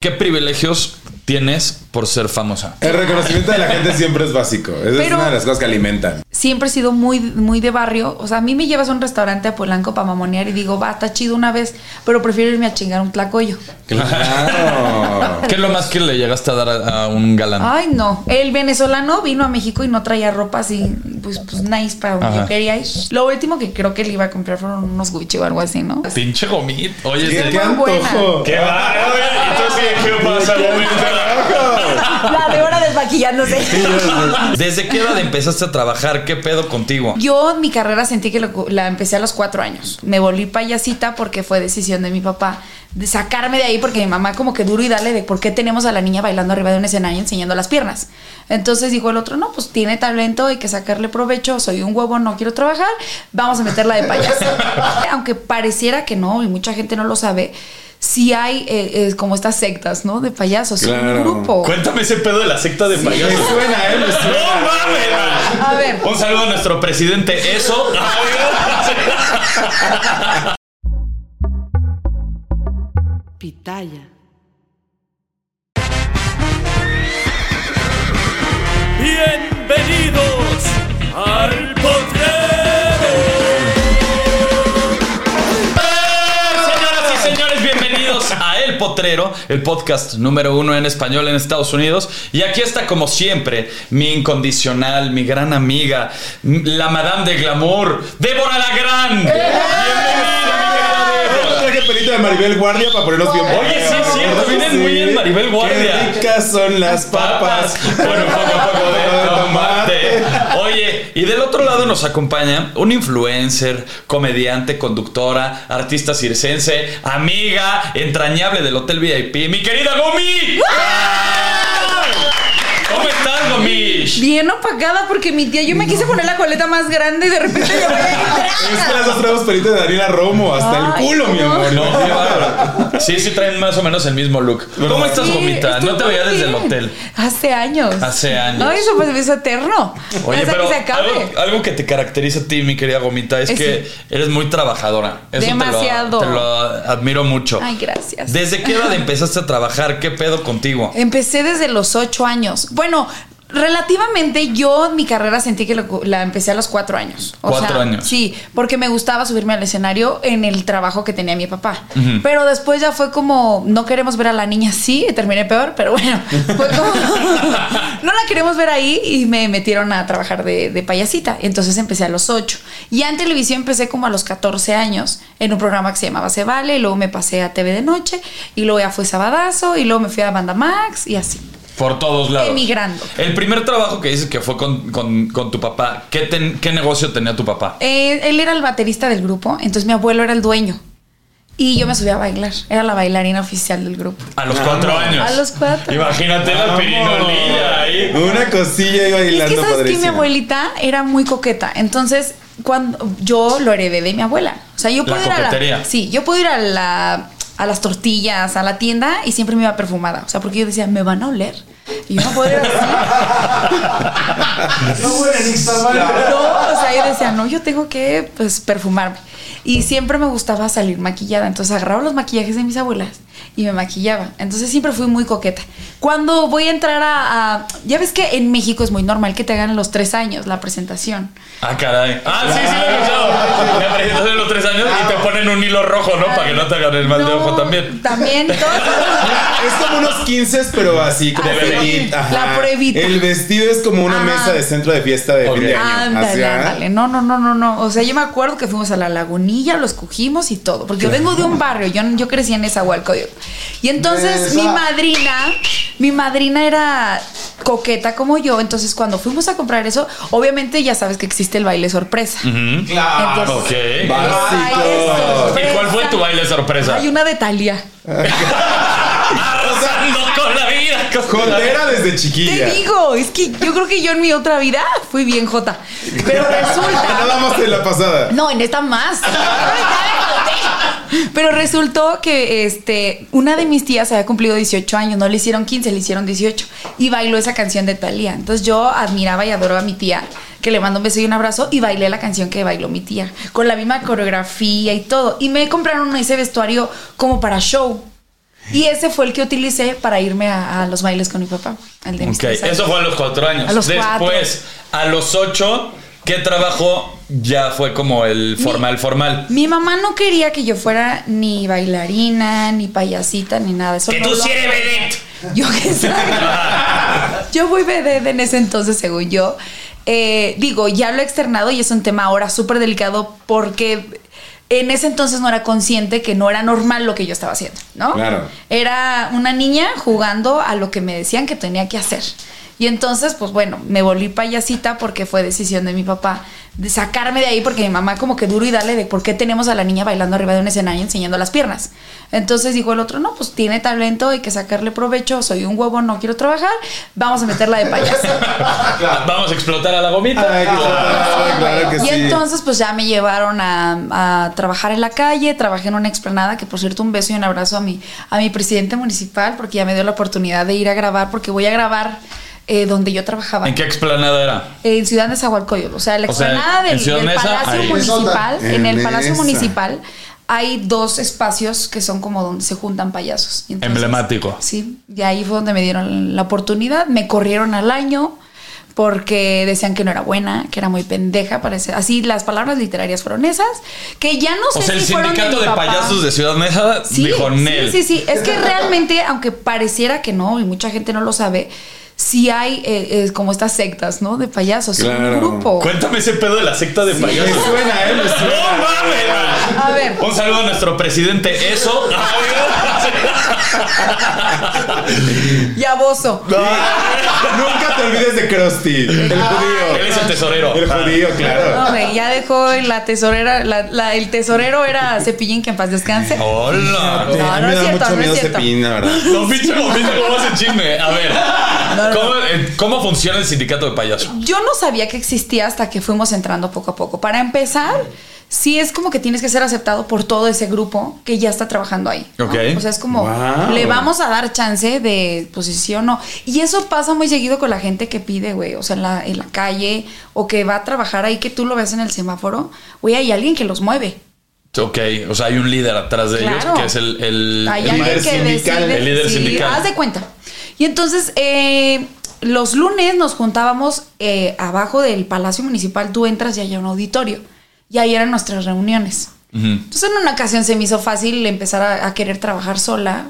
¿Qué privilegios tienes por ser famosa? El reconocimiento de la gente siempre es básico. Esa es una de las cosas que alimentan. Siempre he sido muy, muy de barrio. O sea, a mí me llevas a un restaurante a Polanco para mamonear y digo, va, está chido una vez, pero prefiero irme a chingar un tlacoyo. Claro. ¿Qué es lo más que le llegaste a dar a, a un galán? Ay, no. El venezolano vino a México y no traía ropa así, pues, pues nice para donde Ajá. yo quería ir. Lo último que creo que le iba a comprar fueron unos Gucci o algo así, ¿no? Pinche gomit. Oye, ¿Qué, sí. qué muy buena. antojo? ¿Qué va? Entonces, ¿qué pasa, La de hora desmaquillándose. ¿Desde qué edad empezaste a trabajar? ¿Qué pedo contigo? Yo en mi carrera sentí que lo- la empecé a los cuatro años. Me volví payasita porque fue decisión de mi papá de sacarme de ahí porque mi mamá como que duro y dale de por qué tenemos a la niña bailando arriba de un escenario enseñando las piernas. Entonces dijo el otro, no, pues tiene talento, hay que sacarle provecho, soy un huevo, no quiero trabajar, vamos a meterla de payasa. Aunque pareciera que no, y mucha gente no lo sabe, sí hay eh, eh, como estas sectas, ¿no? De payasos, un grupo. Cuéntame ese pedo de la secta de Me payasos. suena, ¿eh? Me ¡No mames! A ver. Un saludo a nuestro presidente. Eso. Pitaya. Bienvenidos al potrero. El Potrero, el podcast número uno en español en Estados Unidos. Y aquí está, como siempre, mi incondicional, mi gran amiga, la Madame de Glamour, Débora la Gran. Bienvenida, mi querida Yo Débora. Traje pelito de Maribel Guardia para ponernos bien Oye, sí, es cierto, ¿Verdad que vienen muy bien Maribel Guardia. Qué ricas son las papas. Un poco, poco de tomate. Oye, y del otro lado nos acompaña un influencer, comediante, conductora, artista circense, amiga entrañable del Hotel VIP, mi querida Gomi. ¿Cómo estás, Gomi? Bien opacada porque mi tía, yo me quise poner la coleta más grande y de repente ya voy a Es que las dos traemos pelito de Daniela Romo hasta el culo, mi amor. No, qué bárbaro. Sí, sí traen más o menos el mismo look. ¿Cómo estás, Sí, Gomita? No te veía desde el hotel. Hace años. Hace años. No, eso pues es eterno. Oye, Hasta pero que se acabe. algo, algo que te caracteriza a ti, mi querida Gomita, es Es- que eres muy trabajadora. Eso te lo- Demasiado. Te lo, admiro mucho. Ay, gracias. ¿Desde qué edad empezaste a trabajar? ¿Qué pedo contigo? Empecé desde los ocho años. Bueno, relativamente yo mi carrera sentí que lo- la empecé a los cuatro años. O Cuatro sea, años. Sí, porque me gustaba subirme al escenario en el trabajo que tenía mi papá. Pero después ya fue como, no queremos ver a la niña así, y terminé peor, pero bueno, fue como, no la queremos ver ahí y me metieron a trabajar de, de payasita. Entonces empecé a los ocho. Y en televisión empecé como a los 14 años en un programa que se llamaba Se Vale, y luego me pasé a TV de noche, y luego ya fue Sabadazo, y luego me fui a Banda Max, y así. Por todos lados. Emigrando. El primer trabajo que dices que fue con, con- con tu papá, ¿qué, ten- qué negocio tenía tu papá? Eh, él era el baterista del grupo, entonces mi abuelo era el dueño. Y yo me subía a bailar. Era la bailarina oficial del grupo. A los cuatro años. A los cuatro. Imagínate la pirinolilla ahí. Una cosilla iba Es bailando que sabes que mi abuelita era muy coqueta. Entonces, cuando yo lo heredé de mi abuela. O sea, yo La puedo ir a coquetería. la. Sí, yo puedo ir a la a las tortillas, a la tienda y siempre me iba perfumada. O sea, porque yo decía, me van a oler. Y yo no puedo ir así. No, o sea, yo decía, no, yo tengo que pues perfumarme. Y siempre me gustaba salir maquillada. Entonces agarraba los maquillajes de mis abuelas y me maquillaba. Entonces siempre fui muy coqueta. Cuando voy a entrar a, a- Ya ves que en México es muy normal que te hagan a los tres años la presentación. Ah, caray. Ah, sí, sí, lo he escuchado. La presentación de los tres años y te ponen un hilo rojo, ¿no? Para que no te hagan el mal de ojo también. También. todo- Es como unos 15, pero así como Así, la pruebita. El vestido es como una Ajá. mesa de centro de fiesta de fin de año. Ándale, ¿ah? ándale. No, no, no, no, no. O sea, yo me acuerdo que fuimos a la lagunilla, lo escogimos y todo. Porque yo vengo de un barrio, yo, yo crecí en Y entonces mi madrina, mi madrina era coqueta como yo. Entonces cuando fuimos a comprar eso, obviamente ya sabes que existe el baile sorpresa. Claro. Entonces, Ok. el Básico. baile sorpresa. ¿Y cuál fue tu baile sorpresa? Hay una de Talia. Arrasando con la vida. con la vida. Jotera desde Te chiquilla. digo, es que yo creo que yo en mi otra vida fui bien jota. Pero resulta. Nada más en la pasada. No, en esta más. Pero resultó que este, una de mis tías había cumplido 18 años, no le hicieron 15, le hicieron 18 y bailó esa canción de Thalía. Entonces yo admiraba y adoro a mi tía, que le mando un beso y un abrazo y bailé la canción que bailó mi tía, con la misma coreografía y todo. Y me compraron ese vestuario como para show. Y ese fue el que utilicé para irme a, a los bailes con mi papá. El de mis Ok, tres años. eso fue a los cuatro años. A los Después, a los ocho, ¿qué trabajo ya fue como el formal, formal? Mi mamá no quería que yo fuera ni bailarina, ni payasita, ni nada. Eso Que no tú sí eres vedette. Yo qué sé. yo fui vedette en ese entonces, según yo. Eh, digo, ya lo he externado y es un tema ahora súper delicado porque en ese entonces no era consciente que no era normal lo que yo estaba haciendo, ¿no? Claro. Era una niña jugando a lo que me decían que tenía que hacer. Y entonces, pues bueno, me volví payasita porque fue decisión de mi papá de sacarme de ahí porque mi mamá como que duro y dale de por qué tenemos a la niña bailando arriba de un escenario enseñando las piernas. Entonces dijo el otro, no, pues tiene talento, hay que sacarle provecho, soy un huevo, no quiero trabajar, vamos a meterla de payasa. Vamos a explotar a la gomita. Ay, claro, claro que y sí. entonces pues ya me llevaron a, a trabajar en la calle, trabajé en una explanada, que por cierto un beso y un abrazo a mi, a mi presidente municipal porque ya me dio la oportunidad de ir a grabar, porque voy a grabar eh, donde yo trabajaba. ¿En qué explanada era? En Ciudad de Zahualcoyot, o sea, la O sea, explanada del, Palacio ahí. Municipal, en, En el Palacio. Municipal hay dos espacios que son como donde se juntan payasos. Entonces, Emblemático. Sí, y ahí fue donde me dieron la oportunidad, me corrieron al año porque decían que no era buena, que era muy pendeja, parece. Así las palabras literarias fueron esas, que ya no sé O sea, el si fueron sindicato mi de payasos de Ciudad Mesa Sí, dijo sí, Nel. Sí, sí, es que realmente, aunque pareciera que no, y mucha gente no lo sabe, sí hay eh, eh, como estas sectas, ¿no? De payasos, Claro. un grupo. Cuéntame ese pedo de la secta de Me payasos. suena, ¿eh? Me ¡No mames! A ver. Un saludo a nuestro presidente. Eso. Y a Bozo. Nunca te olvides de Krusty, el Él judío. es el tesorero. El judío, claro. No, güey, ya dejó la tesorera, la- la- el tesorero era Cepillín, que en paz descanse. Hola. No, no es cierto, mucho no es miedo cierto. Cepillín, la verdad. No, pinche momento, ¿cómo hace chisme? A ver, ¿cómo, eh, cómo funciona el sindicato de payasos? Yo no sabía que existía hasta que fuimos entrando poco a poco. Para empezar, sí es como que tienes que ser aceptado por todo ese grupo que ya está trabajando ahí. ¿no? Ok. O sea, es como, Wow. le vamos a dar chance de posición o no. Y eso pasa muy seguido con la gente que pide, güey. O sea, en la, en la calle o que va a trabajar ahí, que tú lo ves en el semáforo. Güey, hay alguien que los mueve. Ok, o sea, hay un líder atrás de ellos que es el, el, Hay el alguien líder que sindical, decide- el líder sí, sindical. Haz de cuenta. Y entonces, eh, los lunes nos juntábamos eh, abajo del Palacio Municipal. Tú entras y hay un auditorio. Y ahí eran nuestras reuniones. Entonces, en una ocasión se me hizo fácil empezar a, a querer trabajar sola.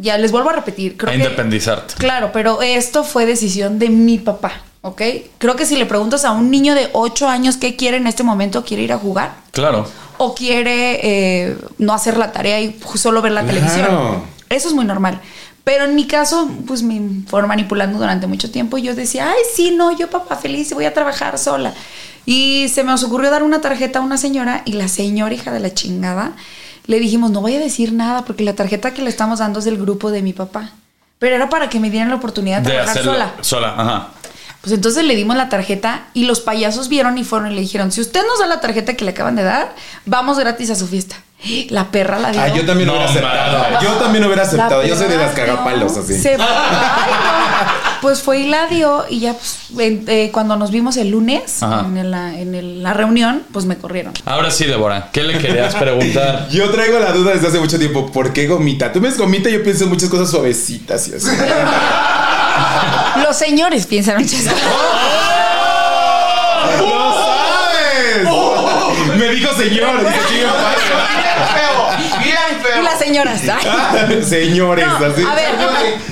Ya les vuelvo a repetir. Creo A que- independizarte. Claro, pero esto fue decisión de mi papá. ¿Ok? Creo que si le preguntas a un niño de 8 años qué quiere en este momento, quiere ir a jugar Claro. o quiere eh, no hacer la tarea y solo ver la Claro. televisión. Eso es muy normal. Pero en mi caso, pues me fueron manipulando durante mucho tiempo y yo decía, ay, sí, no, yo papá feliz voy a trabajar sola. Y se me ocurrió dar una tarjeta a una señora y la señora, hija de la chingada, le dijimos, no voy a decir nada porque la tarjeta que le estamos dando es del grupo de mi papá. Pero era para que me dieran la oportunidad de, De trabajar sola. sola. Ajá. Pues entonces le dimos la tarjeta y los payasos vieron y fueron y le dijeron, si usted nos da la tarjeta que le acaban de dar, vamos gratis a su fiesta. La perra la dio. Ah, yo también No, hubiera aceptado. Yo también hubiera La aceptado. Yo soy de las cagapalos así. Se- Ay, no. Pues fue y la dio y ya pues, en- eh, cuando nos vimos el lunes Ajá. en, la, en el- la reunión, pues me corrieron. Ahora sí, Débora, ¿qué le querías preguntar? Yo traigo la duda desde hace mucho tiempo. ¿Por qué gomita? Tú ves gomita y yo pienso en muchas cosas suavecitas y así. Los señores piensan muchas cosas. ¡Lo sabes! Me dijo señor. Dice, "Sí, me Y las señoras. ay. pasa". Señores, No, así. a ver,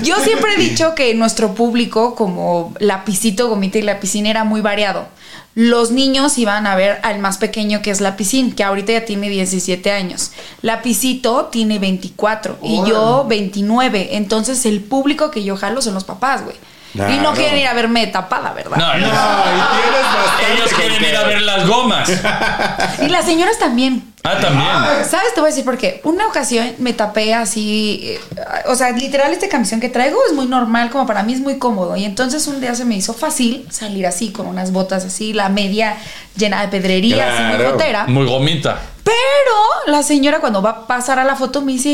yo siempre he dicho que nuestro público, como lapicito, gomita y lapicín, era muy variado. Los niños iban a ver al más pequeño que es Lapicín, que ahorita ya tiene 17 años. Lapicito tiene 24 y yo 29. Entonces el público que yo jalo son los papás, güey. Y no Claro. quieren ir a verme tapada, ¿verdad? No, no. No, y tienes bastante. Ellos quieren ir a ver las gomas. Y las señoras también. Ah, también. ¿Sabes? Te voy a decir por qué. Una ocasión me tapé así, eh, o sea, literal esta camisón que traigo es muy normal, como para mí es muy cómodo. Y entonces un día se me hizo fácil salir así, con unas botas así, la media llena de pedrería, así muy Claro. gotera. Muy gomita. Pero la señora cuando va a pasar a la foto me dice,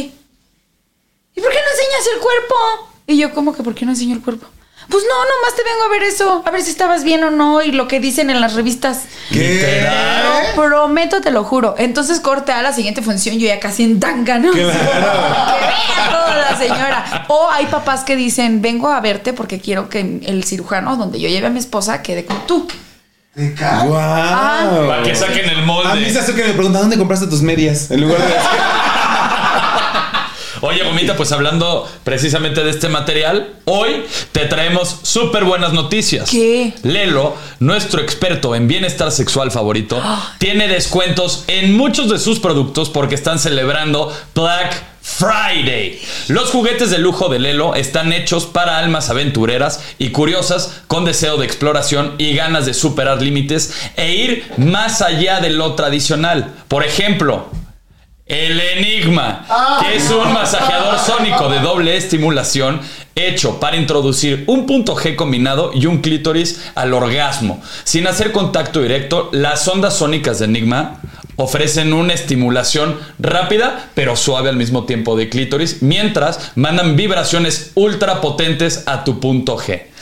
¿y por qué no enseñas el cuerpo? Y yo, ¿cómo que por qué no enseño el cuerpo? Pues no, nomás te vengo a ver eso, a ver si estabas bien o no y lo que dicen en las revistas. ¿Qué? Lo prometo, te lo juro. Entonces corte a la siguiente función, yo ya casi en tanga, ¿no? Que vea toda la señora. O hay papás que dicen, vengo a verte porque quiero que el cirujano donde yo lleve a mi esposa quede como tú. ¡Wow! Para que saquen el A mí se molde. hace que me preguntan dónde compraste tus medias. En lugar de. Oye, Gomita, pues hablando precisamente de este material, hoy te traemos súper buenas noticias. ¿Qué? Lelo, nuestro experto en bienestar sexual favorito, tiene descuentos en muchos de sus productos porque están celebrando Black Friday. Los juguetes de lujo de Lelo están hechos para almas aventureras y curiosas con deseo de exploración y ganas de superar límites e ir más allá de lo tradicional. Por ejemplo, el Enigma, que es un masajeador sónico de doble estimulación hecho para introducir un punto G combinado y un clítoris al orgasmo. Sin hacer contacto directo, las ondas sónicas de Enigma ofrecen una estimulación rápida pero suave al mismo tiempo de clítoris, mientras mandan vibraciones ultra potentes a tu punto G.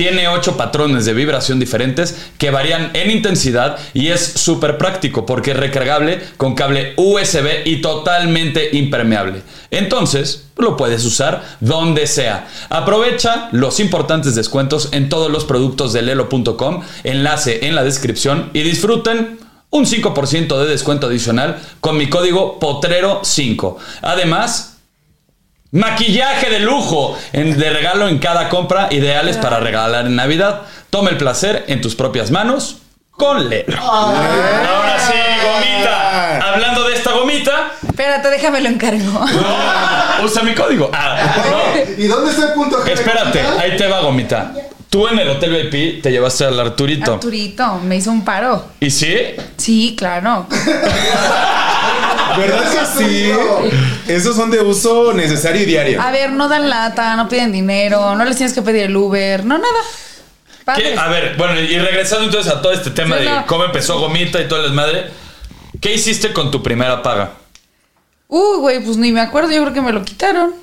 Tiene 8 patrones de vibración diferentes que varían en intensidad y es súper práctico porque es recargable con cable USB y totalmente impermeable. Entonces, lo puedes usar donde sea. Aprovecha los importantes descuentos en todos los productos de lelo.com, enlace en la descripción y disfruten un 5% de descuento adicional con mi código POTRERO5. Además, Maquillaje de lujo en- de regalo en cada compra, ideales para regalar en Navidad. Toma el placer en tus propias manos con Lelo. Ahora sí, gomita. Hablando de esta gomita, Espérate, déjame lo encargo. usa mi código. Ah, no. ¿Y dónde está el punto G? Espérate, ahí te va, gomita. Tú en el Hotel VIP te llevaste al Arturito. Arturito, me hizo un paro. ¿Y sí? Sí, claro. ¿Verdad que sí? Esos son de uso necesario y diario. A ver, no dan lata, no piden dinero, no les tienes que pedir el Uber, no nada. A ver, bueno, y regresando entonces a todo este tema Sí, de no. cómo empezó Gomita y toda la madre, ¿qué hiciste con tu primera paga? Uy, güey, pues ni me acuerdo, yo creo que me lo quitaron.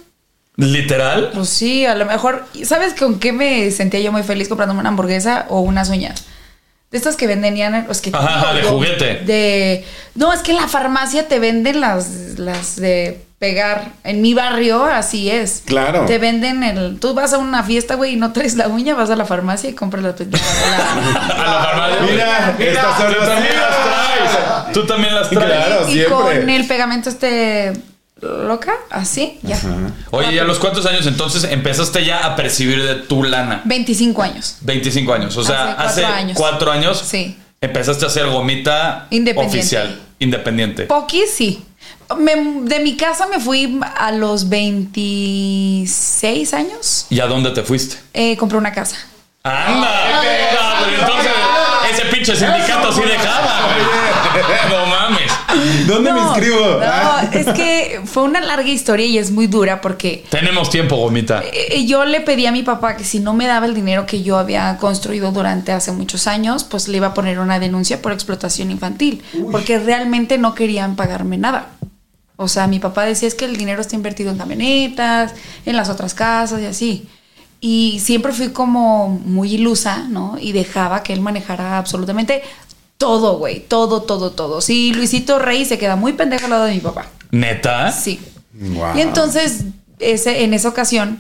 ¿Literal? Pues sí, a lo mejor. ¿Sabes con qué me sentía yo muy feliz comprándome una hamburguesa o unas uñas? De estas que venden ya, los que Ajá, ajá, de yo- juguete. De. No, es que en la farmacia te venden las, las de pegar. En mi barrio así es. Claro. Te venden el. Tú vas a una fiesta, güey, y no traes la uña, vas a la farmacia y compras la. la- A la farmacia. Mira, estas son las también las traes. Tú también las traes. Claro, y siempre. con el pegamento este. Loca, así, ya. Oye, ¿y a los cuántos años entonces empezaste ya a percibir de tu lana? 25 años. 25 años. O sea, Hace hace cuatro años. cuatro años Sí. empezaste a hacer gomita Independiente. oficial, independiente. Pocky, sí. Me- de mi casa me fui a los 26 años. ¿Y a dónde te fuiste? Eh, compré una casa. ¡Anda! No, pero entonces ese pinche sindicato sí dejaba. No mames. ¿Dónde me inscribo? No, Ah. es que fue una larga historia y es muy dura porque Tenemos tiempo, gomita. eh, yo le pedí a mi papá que si no me daba el dinero que yo había construido durante hace muchos años, pues le iba a poner una denuncia por explotación infantil, porque realmente no querían pagarme nada. O sea, mi papá decía es que el dinero está invertido en camionetas, en las otras casas y así. Y siempre fui como muy ilusa, ¿no? Y dejaba que él manejara absolutamente todo, güey. Todo, todo, todo. Sí, Luisito Rey se queda muy pendejo al lado de mi papá. ¿Neta? Sí. Wow. Y entonces, ese, en esa ocasión,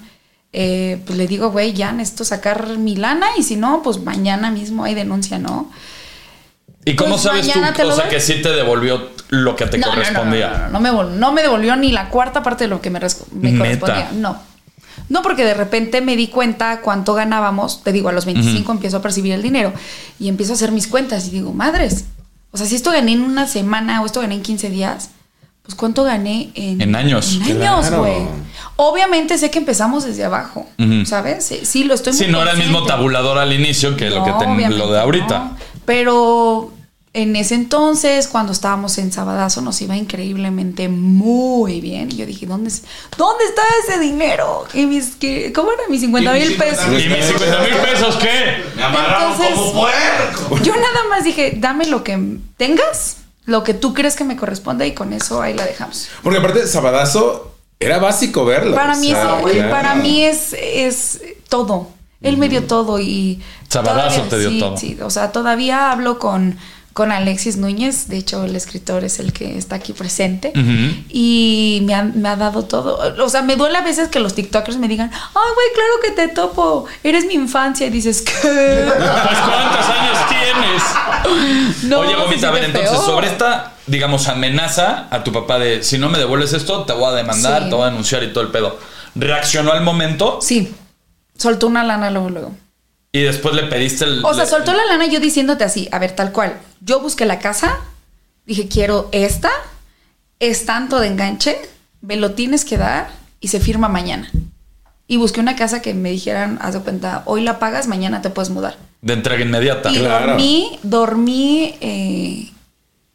eh, pues le digo, güey, ya necesito sacar mi lana y si no, pues mañana mismo hay denuncia, ¿no? ¿Y cómo Pues sabes tú, o sea, doy. que sí te devolvió lo que te No, no, no, correspondía? No, no, no, no me, no me devolvió ni la cuarta parte de lo que me, me Neta. correspondía. No. No, porque de repente me di cuenta cuánto ganábamos. Te digo, a los 25 empiezo a percibir el dinero y empiezo a hacer mis cuentas y digo, madres. O sea, si esto gané en una semana o esto gané en 15 días, pues cuánto gané en, En años. En años, Claro. güey. Obviamente sé que empezamos desde abajo. ¿sabes? Sí, Sí, lo estoy Sí, no era el mismo tabulador al inicio que lo que No, ten- obviamente lo de ahorita. no. Pero en ese entonces, cuando estábamos en Sabadazo, nos iba increíblemente muy bien. Y yo dije, ¿dónde, ¿dónde está ese dinero? Y mis, que, ¿Cómo era? Mis 50 mil pesos. ¿Y mis 50 mil pesos qué? Entonces, yo nada más dije, dame lo que tengas, lo que tú crees que me corresponde y con eso ahí la dejamos. Porque aparte, Sabadazo era básico verlo. Para o mí, sea, es, claro. para mí es, es todo. Él me dio todo y... Sabadazo todavía- te dio sí, todo. Sí, o sea, todavía hablo con, con Alexis Núñez, de hecho el escritor es el que está aquí presente, y me ha, me ha dado todo. O sea, me duele a veces que los TikTokers me digan, ay, güey, claro que te topo, eres mi infancia, y dices, ¿qué? Pues ¿cuántos años tienes? No, Oye, se Gomita, a ver, entonces, sobre esta, digamos, amenaza a tu papá de si no me devuelves esto, te voy a demandar, Sí. te voy a denunciar y todo el pedo. ¿Reaccionó al momento? Sí, soltó una lana luego, luego. Y después le pediste el. O sea, soltó la lana yo diciéndote así, a ver, tal cual. Yo busqué la casa, dije, quiero esta, es tanto de enganche, me lo tienes que dar y se firma mañana. Y busqué una casa que me dijeran, haz de cuenta, hoy la pagas, mañana te puedes mudar. De entrega inmediata. Y Claro. dormí, dormí eh,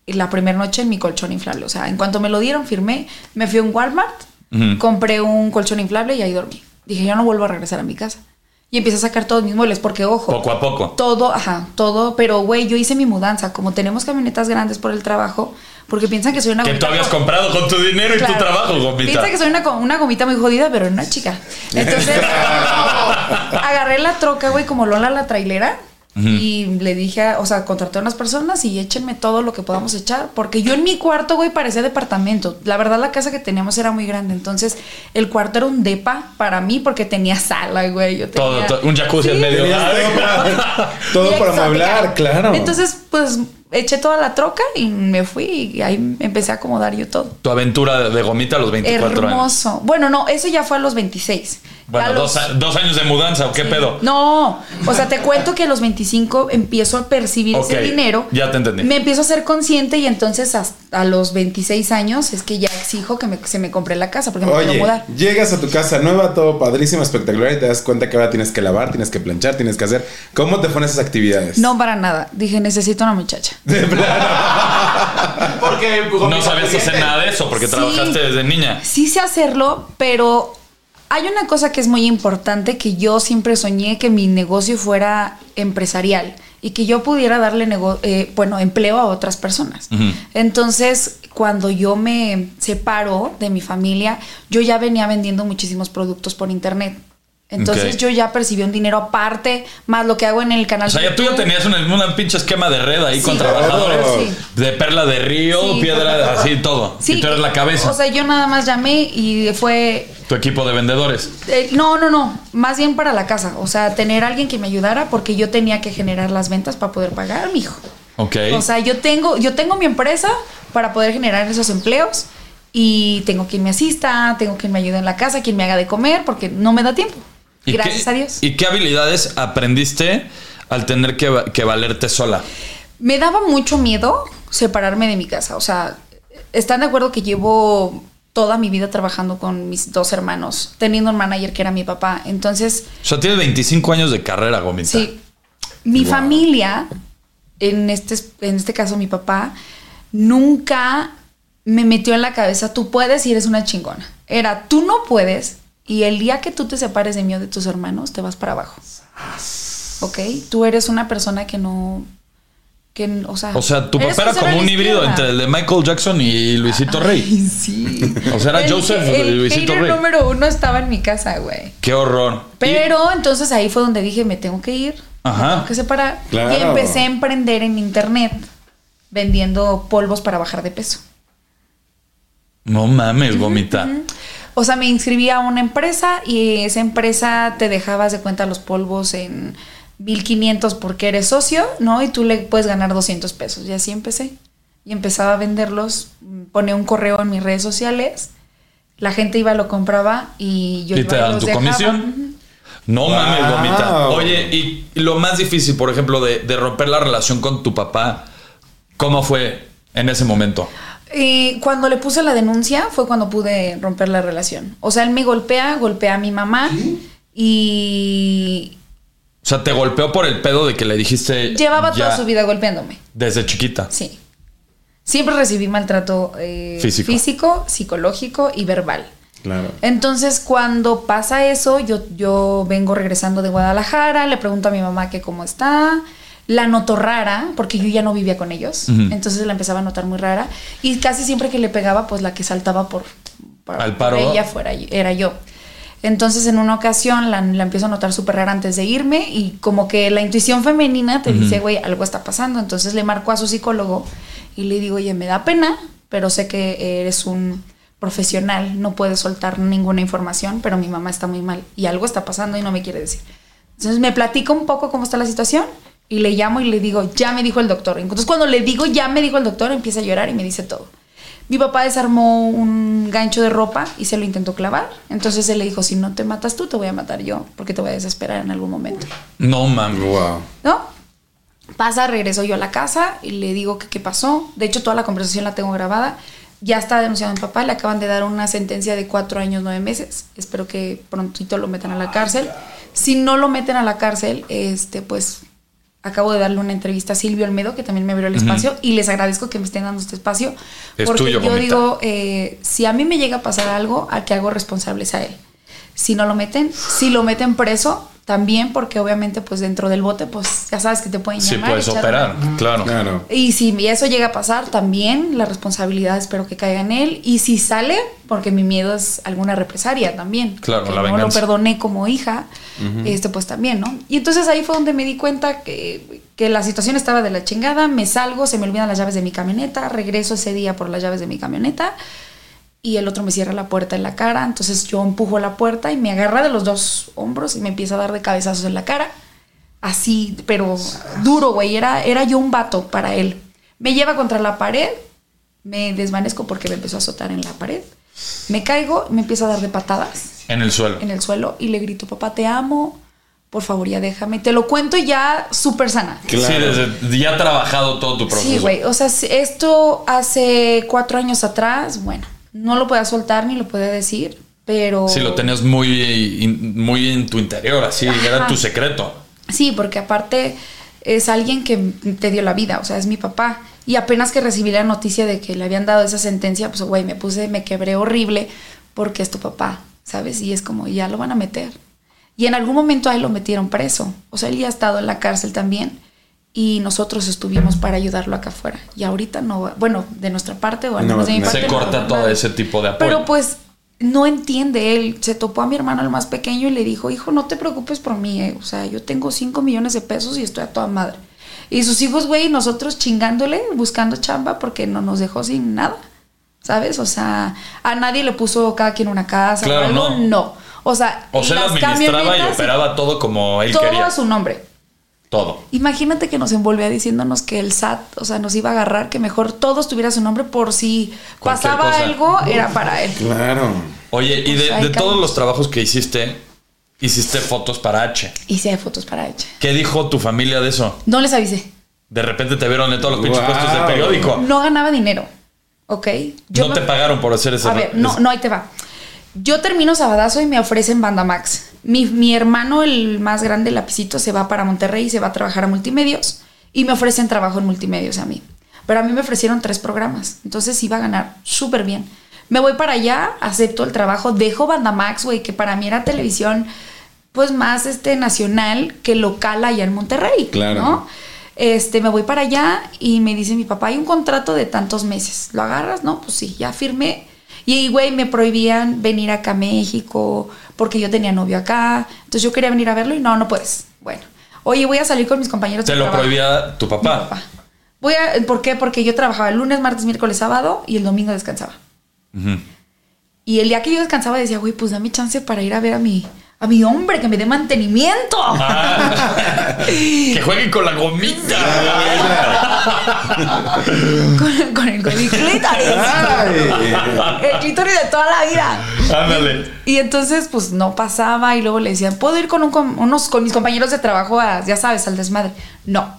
la primera noche en mi colchón inflable. O sea, en cuanto me lo dieron, firmé, me fui a un Walmart, compré un colchón inflable y ahí dormí. Dije, yo no vuelvo a regresar a mi casa. Y empecé a sacar todos mis muebles, porque ojo. Poco a poco. Todo, ajá, todo. Pero, güey, yo hice mi mudanza. Como tenemos camionetas grandes por el trabajo, porque piensan que soy una Que tú gomita habías co- comprado con tu dinero y tu trabajo, Gomita. Piensa que soy una, una gomita muy jodida, pero una chica. Entonces, agarré la troca, güey, como Lola la trailera. Y le dije, a- o sea, contraté a unas personas y échenme todo lo que podamos echar. Porque yo en mi cuarto, güey, parecía departamento. La verdad, la casa que teníamos era muy grande. Entonces, el cuarto era un depa para mí porque tenía sala, güey. Yo tenía- todo- un jacuzzi en medio. Todo para, exótica. amueblar, claro. Entonces, pues eché toda la troca y me fui y ahí empecé a acomodar yo todo. Tu aventura de, Gomita a los 24 años. Hermoso. Bueno, no, eso ya fue a los 26. Bueno, los- dos, años de mudanza, ¿o qué pedo? No, o sea, te cuento que a los 25 empiezo a percibir Ok, ese dinero. ya te entendí. Me empiezo a ser consciente y entonces hasta a los 26 años es que ya exijo que me- se me compre la casa porque me quiero Oye, mudar. llegas a tu casa nueva, todo padrísimo, espectacular, y te das cuenta que ahora tienes que lavar, tienes que planchar, tienes que hacer. ¿Cómo te ponen esas actividades? No para nada. Dije, necesito una muchacha. Porque No sabías hacer nada de eso porque Sí. trabajaste desde niña. Sí sé hacerlo, pero hay una cosa que es muy importante que yo siempre soñé que mi negocio fuera empresarial y que yo pudiera darle nego- eh, bueno, empleo a otras personas. Entonces, cuando yo me separo de mi familia, yo ya venía vendiendo muchísimos productos por internet. Entonces yo ya percibí un dinero aparte, más lo que hago en el canal. O sea, ya tú ya tenías un, un pinche esquema de red ahí Sí. con trabajadores. Sí. De perla de río, Sí. piedra, así todo. Sí, y tú eres la cabeza. O sea, yo nada más llamé y fue tu equipo de vendedores. Eh, no, no, no. Más bien para la casa. O sea, tener alguien que me ayudara porque yo tenía que generar las ventas para poder pagar a mi hijo. Ok. O sea, yo tengo, yo tengo mi empresa para poder generar esos empleos y tengo quien me asista, tengo quien me ayude en la casa, quien me haga de comer porque no me da tiempo. ¿Y Gracias qué- a Dios. ¿Y qué habilidades aprendiste al tener que, va- que valerte sola? Me daba mucho miedo separarme de mi casa. O sea, están de acuerdo que llevo toda mi vida trabajando con mis dos hermanos, teniendo un manager que era mi papá. Entonces, O sea, tienes 25 años de carrera, Gomita. Sí. Mi familia, en este, en este caso mi papá, nunca me metió en la cabeza, tú puedes y eres una chingona. Era, tú no puedes y el día que tú te separes de mí o de tus hermanos, te vas para abajo. ¿Ok? Tú eres una persona que no... Que, o sea, O sea, tu papá era como un híbrido entre el de Michael Jackson y Luisito Rey. Ay, sí. O sea, era El- Joseph de el Luisito hater Rey. número uno estaba en mi casa, güey. Qué horror. Pero entonces ahí fue donde dije, me tengo que ir, Ajá. me tengo que separar. Claro. Y empecé a emprender en internet vendiendo polvos para bajar de peso. Y- no mames, gomita. O sea, me inscribí a una empresa y esa empresa te dejabas de cuenta los polvos en 1500 porque eres socio, ¿no? Y tú le puedes ganar 200 pesos. Y así empecé. Y empezaba a venderlos, ponía un correo en mis redes sociales, la gente iba, lo compraba y yo ¿Y iba te dan los tu dejaba. comisión? No Wow. mames, gomita. Oye, y lo más difícil, por ejemplo, de, de romper la relación con tu papá, ¿cómo fue en ese momento? Y cuando le puse la denuncia fue cuando pude romper la relación. O sea, él me golpea, golpea a mi mamá y O sea, te golpeó por el pedo de que le dijiste. llevaba ya toda su vida golpeándome. Desde chiquita. Sí. Siempre recibí maltrato eh, Físico. físico, psicológico y verbal. Claro. Entonces, cuando pasa eso, yo, yo vengo regresando de Guadalajara, le pregunto a mi mamá que cómo está. La noto rara, porque yo ya no vivía con ellos. Entonces la empezaba a notar muy rara. Y casi siempre que le pegaba, pues la que saltaba por, por- Al por paro. ella fuera, era yo. Entonces, en una ocasión la, la empiezo a notar súper rara antes de irme. Y como que la intuición femenina te dice, güey, algo está pasando. Entonces le marco a su psicólogo y le digo, oye, me da pena, pero sé que eres un profesional, no puedes soltar ninguna información, pero mi mamá está muy mal y algo está pasando y no me quiere decir. Entonces me platica un poco cómo está la situación y le llamo y le digo, ya me dijo el doctor. Entonces cuando le digo, ya me dijo el doctor, empieza a llorar y me dice todo. Mi papá desarmó un gancho de ropa y se lo intentó clavar. Entonces él le dijo, si no te matas tú, te voy a matar yo, porque te voy a desesperar en algún momento. No mames. Wow. ¿No? Pasa, regreso yo a la casa y le digo que qué pasó. De hecho, toda la conversación la tengo grabada. Ya está denunciado a mi papá, le acaban de dar una sentencia de cuatro años, nueve meses. Espero que prontito lo metan a la cárcel. Si no lo meten a la cárcel, este, pues acabo de darle una entrevista a Silvio Almedo, que también me abrió el espacio, y les agradezco que me estén dando este espacio. Es porque tuyo, yo digo, eh, si a mí me llega a pasar algo, al que hago responsable es a él. Si no lo meten, si lo meten preso, también porque obviamente pues dentro del bote pues ya sabes que te pueden Sí, llamar. puedes echar- operar, claro. Claro. Y si eso llega a pasar, también la responsabilidad espero que caiga en él. Y si sale, porque mi miedo es alguna represalia también. Claro, que la no lo perdoné como hija, este pues también, ¿no? Y entonces ahí fue donde me di cuenta que, que la situación estaba de la chingada, me salgo, se me olvidan las llaves de mi camioneta, regreso ese día por las llaves de mi camioneta y el otro me cierra la puerta en la cara, entonces yo empujo la puerta y me agarra de los dos hombros y me empieza a dar de cabezazos en la cara. Así, pero duro, güey, era, era yo un vato para él. Me lleva contra la pared, me desvanezco porque me empezó a azotar en la pared. Me caigo, me empieza a dar de patadas En el suelo. en el suelo y le grito, papá, te amo, por favor ya déjame. Te lo cuento ya súper sana. Sí, desde ya ha trabajado todo tu proceso. Sí, güey. O sea, esto hace cuatro años atrás, bueno, no lo podía soltar ni lo podía decir, pero. Sí, lo tenías muy, muy en tu interior, así, era tu secreto. Sí, porque aparte es alguien que te dio la vida, o sea, es mi papá. Y apenas que recibí la noticia de que le habían dado esa sentencia, pues, güey, me puse, me quebré horrible porque es tu papá, ¿sabes? Y es como, ya lo van a meter. Y en algún momento a él lo metieron preso. O sea, él ya ha estado en la cárcel también. Y nosotros estuvimos para ayudarlo acá afuera. Y ahorita no, bueno, de nuestra parte o al No, menos de mi no. parte. Se no corta todo ese tipo de apoyo. Pero pues no entiende él. Se topó a mi hermano el más pequeño y le dijo, hijo, no te preocupes por mí. eh. O sea, yo tengo 5 millones de pesos y estoy a toda madre. Y sus hijos, güey, nosotros chingándole, buscando chamba porque no nos dejó sin nada. ¿Sabes? O sea, a nadie le puso cada quien una casa Claro, o algo. no. No. O sea, o sea, las administraba y operaba todo como él todo quería. a su nombre. Todo. Imagínate que nos envolvía diciéndonos que el SAT, o sea, nos iba a agarrar, que mejor todo estuviera a su nombre por si Cualquier pasaba cosa. algo, era para él. Claro. Oye, y Pues de, cada- todos los trabajos que hiciste, hiciste fotos para H. Hay fotos para ella. ¿Qué dijo tu familia de eso? No les avisé. De repente te vieron en todos los pinches Wow. puestos de periódico. No ganaba dinero. ¿Ok? no me- te pagaron por hacer ese A ver, no, no, ahí te va. Yo termino Sabadazo y me ofrecen Banda Max. Mi, mi hermano, el más grande, lapicito, se va para Monterrey y se va a trabajar a multimedios. Y me ofrecen trabajo en multimedios a mí. Pero a mí me ofrecieron tres programas. Entonces iba a ganar súper bien. Me voy para allá, acepto el trabajo, dejo Banda Max, güey, que para mí era televisión, pues más este nacional que local allá en Monterrey. Claro. ¿no? Este, me voy para allá y me dice mi papá, hay un contrato de tantos meses. ¿Lo agarras? No, pues sí, ya firmé. Y, güey, me prohibían venir acá a México porque yo tenía novio acá. Entonces yo quería venir a verlo y no, no puedes. Bueno, oye, voy a salir con mis compañeros Te de lo trabajo. prohibía tu Mi papá. Voy a, ¿Por qué? Porque yo trabajaba el lunes, martes, miércoles, sábado y el domingo descansaba. Y el día que yo descansaba decía, güey, pues dame chance para ir a ver a mi, a mi hombre, que me dé mantenimiento. Ah. que jueguen con la gomita. con, con el, con mi clítoris. el clítoris de toda la vida. Ándale. Y entonces, pues no pasaba. Y luego le decían, ¿puedo ir con, un unos, con mis compañeros de trabajo a, ya sabes, al desmadre? No.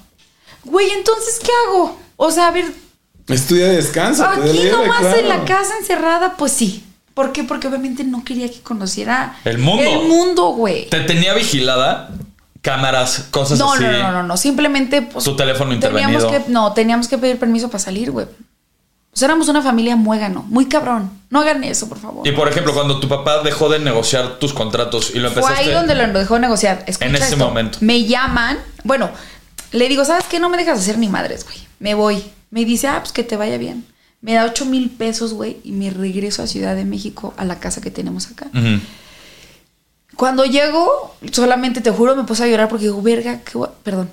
Güey, entonces, ¿qué hago? O sea, a ver, Estudia de descanso. aquí nomás claro. en la casa encerrada, pues sí. ¿Por qué? Porque obviamente no quería que conociera El mundo. El mundo, güey. Te tenía vigilada. Cámaras, cosas No, así. no, no, no, no. Simplemente, pues. Tu teléfono teníamos intervenido. que, No, teníamos que pedir permiso para salir, güey. O sea, éramos una familia muégano, muy cabrón. No hagan eso, por favor. Y por ejemplo, cuando tu papá dejó de negociar tus contratos y lo Fue empezaste. ahí donde lo dejó negociar. Escucha En ese esto. momento. Me llaman. Bueno, le digo, ¿sabes qué? No me dejas hacer ni madres, güey. Me voy. Me dice, ah, pues que te vaya bien. Me da 8 mil pesos, güey, y me regreso a Ciudad de México, a la casa que tenemos acá. Cuando llego, solamente te juro, me puse a llorar porque digo, verga, ¿qué perdón,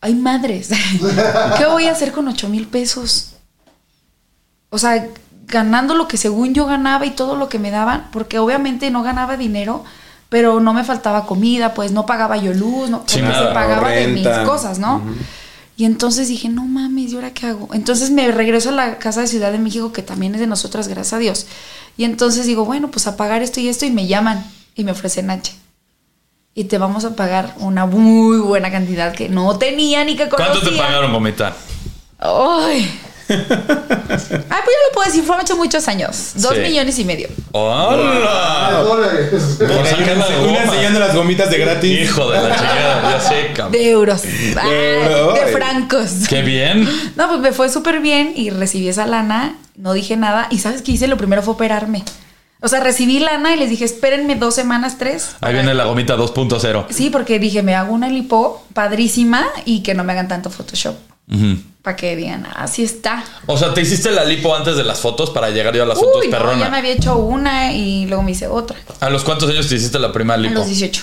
hay madres. ¿Qué voy a hacer con 8 mil pesos? O sea, ganando lo que según yo ganaba y todo lo que me daban, porque obviamente no ganaba dinero, pero no me faltaba comida, pues no pagaba yo luz, no, Sí, porque nada, se pagaba de mis cosas, ¿no? Y entonces dije, no mames, ¿y ahora qué hago? Entonces me regreso a la casa de Ciudad de México, que también es de nosotras, gracias a Dios. Y entonces digo, bueno, pues a pagar esto y esto, y me llaman y me ofrecen H. Y te vamos a pagar una muy buena cantidad que no tenía ni que conocía. ¿Cuánto te pagaron, gomita? Ay. Ay, pues ya lo puedo decir, fue hace muchos años. Dos Sí. millones y medio. ¡Hola! dólares. Por sacar la Una goma. enseñando las gomitas de gratis. Hijo de la chingada, ya sé, cabrón. De euros. Ay, euro, de francos. Qué bien. No, pues me fue súper bien y recibí esa lana, no dije nada. Y ¿sabes qué hice? Lo primero fue operarme. O sea, recibí lana y les dije, espérenme dos semanas, tres. Ahí viene la gomita 2.0. Sí, porque dije, me hago una lipo padrísima y que no me hagan tanto Photoshop. Ujú. Para que digan, así está. O sea, te hiciste la lipo antes de las fotos para llegar yo a las fotos no, perrona. ya me había hecho una y luego me hice otra. ¿A los cuántos años te hiciste la primera A lipo? los 18.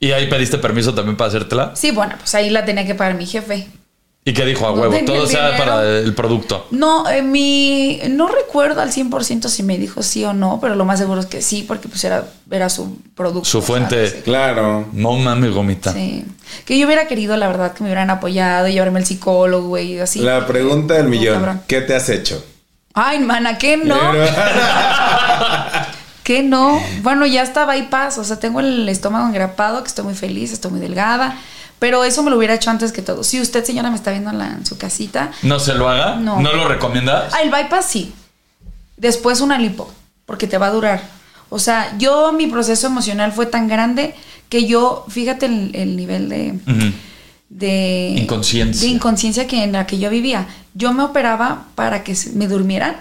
¿Y ahí pediste permiso también para hacértela? Sí, bueno, pues ahí la tenía que pagar mi jefe. ¿Y qué dijo a No huevo? Todo sea dinero. para el producto. No, eh, mi, no recuerdo al 100% si me dijo sí o no, pero lo más seguro es que sí, porque pues era, era su producto. Su fuente. ¿sabes? Claro. No mames, gomita. Sí. Que yo hubiera querido, la verdad, que me hubieran apoyado y llevarme al psicólogo, güey, y así. La pregunta del No, millón. cabrón. ¿Qué te has hecho? Ay, mana, ¿qué no? ¿Qué no? Bueno, ya está bypass, o sea, tengo el estómago engrapado, que estoy muy feliz, estoy muy delgada, pero eso me lo hubiera hecho antes que todo. Si usted, señora, me está viendo en, la- en su casita, ¿No se lo haga? No. ¿No lo recomiendas? Ah, el bypass sí. Después una lipo, porque te va a durar. O sea, yo mi proceso emocional fue tan grande que yo, fíjate el, el nivel de, de Inconsciencia. de inconsciencia que en la que yo vivía. Yo me operaba para que me durmieran,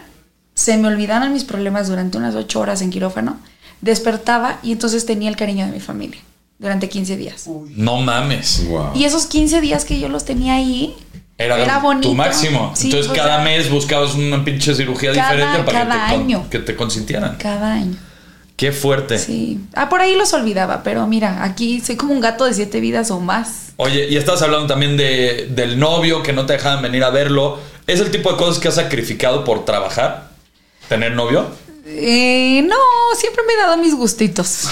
se me olvidaran mis problemas durante unas ocho horas en quirófano, despertaba y entonces tenía el cariño de mi familia durante 15 días. No mames. Wow. Y esos 15 días que yo los tenía ahí, Era, Era bonito. tu máximo. Sí, Entonces o cada sea, mes buscabas una pinche cirugía cada- diferente para que te, año. que te consintieran. cada año. Qué fuerte. Sí. Ah, por ahí los olvidaba, pero mira, aquí soy como un gato de siete vidas o más. Oye, y estás hablando también de, del novio que no te dejaban venir a verlo. ¿Es el tipo de cosas que has sacrificado por trabajar? ¿Tener novio? Eh, no, siempre me he dado mis gustitos.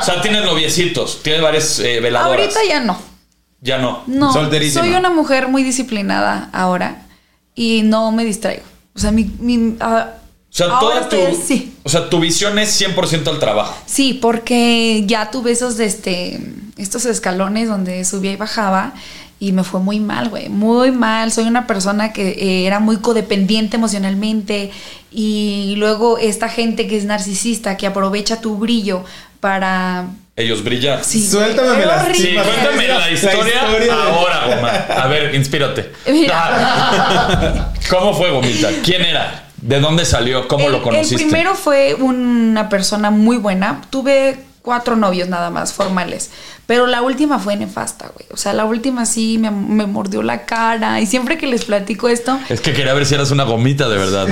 O sea, tienes noviecitos, tienes varias eh, veladoras. Ahorita ya no. Ya no. No. Solterísima. Soy una mujer muy disciplinada ahora y no me distraigo. O sea, mi. mi ah, O sea, ahora toda tu, o sea, tu visión es 100% al trabajo. Sí, porque ya tuve esos de este, estos escalones donde subía y bajaba y me fue muy mal, güey, muy mal. Soy una persona que eh, era muy codependiente emocionalmente y luego esta gente que es narcisista, que aprovecha tu brillo para... Ellos brillan. Sí, Suéltame güey, la- Sí, cuéntame la historia, historia de- ahora, Omar. A ver, inspírate. Mira. ¿Cómo fue Gomita? ¿Quién era? ¿De dónde salió? ¿Cómo el, lo conociste? El primero fue una persona muy buena. Tuve cuatro novios nada más formales. Pero la última fue nefasta, güey. O sea, la última sí me, me mordió la cara. Y siempre que les platico esto, Es que quería ver si eras una gomita de verdad.